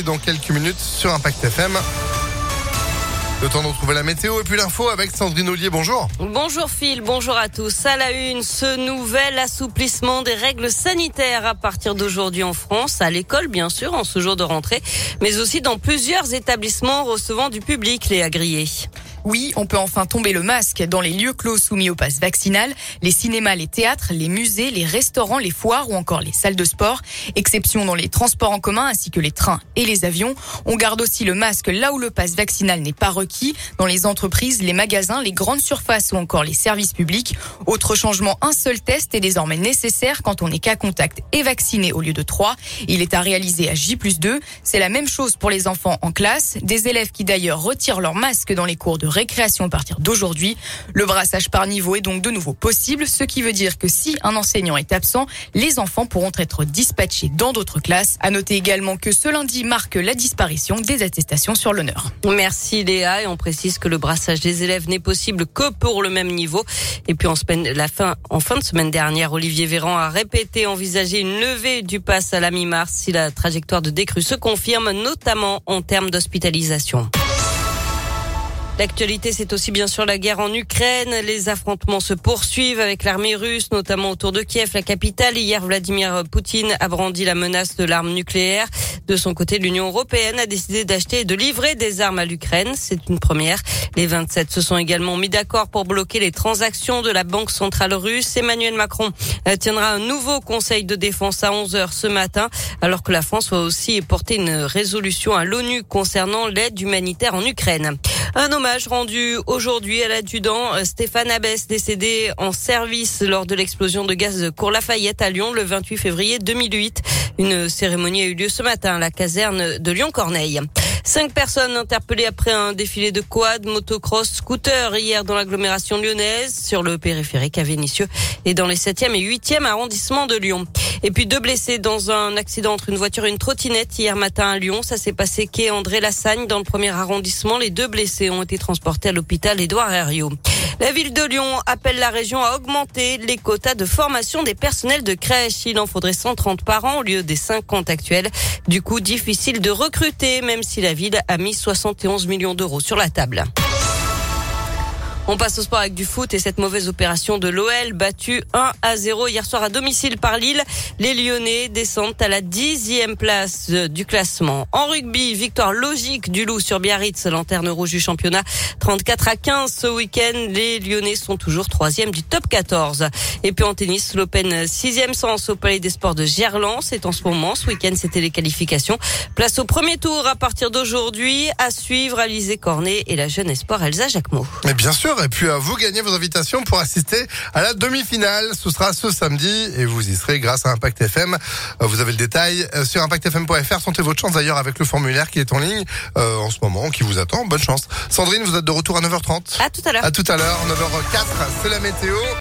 Dans quelques minutes sur Impact FM. Le temps de retrouver la météo et puis l'info avec Sandrine Ollier. Bonjour. Bonjour Phil, bonjour à tous. À la une, ce nouvel assouplissement des règles sanitaires à partir d'aujourd'hui en France, à l'école bien sûr, en ce jour de rentrée, mais aussi dans plusieurs établissements recevant du public, les agriers. Oui, on peut enfin tomber le masque dans les lieux clos soumis au pass vaccinal, les cinémas, les théâtres, les musées, les restaurants, les foires ou encore les salles de sport. Exception dans les transports en commun ainsi que les trains et les avions. On garde aussi le masque là où le pass vaccinal n'est pas requis, dans les entreprises, les magasins, les grandes surfaces ou encore les services publics. Autre changement, un seul test est désormais nécessaire quand on est cas contact et vacciné au lieu de trois. Il est à réaliser à J plus 2. C'est la même chose pour les enfants en classe, des élèves qui d'ailleurs retirent leur masque dans les cours de récréation à partir d'aujourd'hui. Le brassage par niveau est donc de nouveau possible, ce qui veut dire que si un enseignant est absent, les enfants pourront être dispatchés dans d'autres classes. À noter également que ce lundi marque la disparition des attestations sur l'honneur. Merci Léa et on précise que le brassage des élèves n'est possible que pour le même niveau. Et puis en, fin, en fin de semaine dernière, Olivier Véran a répété envisager une levée du pass à la mi-mars si la trajectoire de décrue se confirme, notamment en termes d'hospitalisation. L'actualité, c'est aussi bien sûr la guerre en Ukraine. Les affrontements se poursuivent avec l'armée russe, notamment autour de Kiev, la capitale. Hier, Vladimir Poutine a brandi la menace de l'arme nucléaire. De son côté, l'Union européenne a décidé d'acheter et de livrer des armes à l'Ukraine. C'est une première. Les 27 se sont également mis d'accord pour bloquer les transactions de la Banque centrale russe. Emmanuel Macron euh, tiendra un nouveau conseil de défense à 11 heures ce matin, alors que la France va aussi porter une résolution à l'ONU concernant l'aide humanitaire en Ukraine. Un hommage rendu aujourd'hui à l'adjudant euh, Stéphane Abès, décédé en service lors de l'explosion de gaz de Cour Lafayette à Lyon le 28 février 2008. Une cérémonie a eu lieu ce matin à la caserne de Lyon-Corneille. Cinq personnes interpellées après un défilé de quad, motocross, scooter hier dans l'agglomération lyonnaise, sur le périphérique à Vénissieux et dans les 7e et 8e arrondissements de Lyon. Et puis deux blessés dans un accident entre une voiture et une trottinette hier matin à Lyon. Ça s'est passé quai André Lassagne dans le premier arrondissement. Les deux blessés ont été transportés à l'hôpital Édouard Herriot. La ville de Lyon appelle la région à augmenter les quotas de formation des personnels de crèche. Il en faudrait 130 par an au lieu des 50 actuels. Du coup, difficile de recruter, même si la ville a mis 71 millions d'euros sur la table. On passe au sport avec du foot et cette mauvaise opération de l'OL battue 1 à 0 hier soir à domicile par Lille. Les Lyonnais descendent à la dixième place du classement. En rugby, victoire logique du Loup sur Biarritz, lanterne rouge du championnat. 34 à 15 ce week-end. Les Lyonnais sont toujours troisième du top 14. Et puis en tennis, l'Open sixième sens au Palais des Sports de Gerland. C'est en ce moment. Ce week-end, c'était les qualifications. Place au premier tour à partir d'aujourd'hui. À suivre Alizé Cornet et la jeune espoir Elsa Jacquemot. Sûr. Et puis, vous gagnez vos invitations pour assister à la demi-finale. Ce sera ce samedi et vous y serez grâce à Impact FM. Vous avez le détail sur impactfm.fr. Tentez votre chance d'ailleurs avec le formulaire qui est en ligne euh, en ce moment, qui vous attend. Bonne chance. Sandrine, vous êtes de retour à 9h30. À tout à l'heure. À tout à l'heure, 9h04. C'est la météo.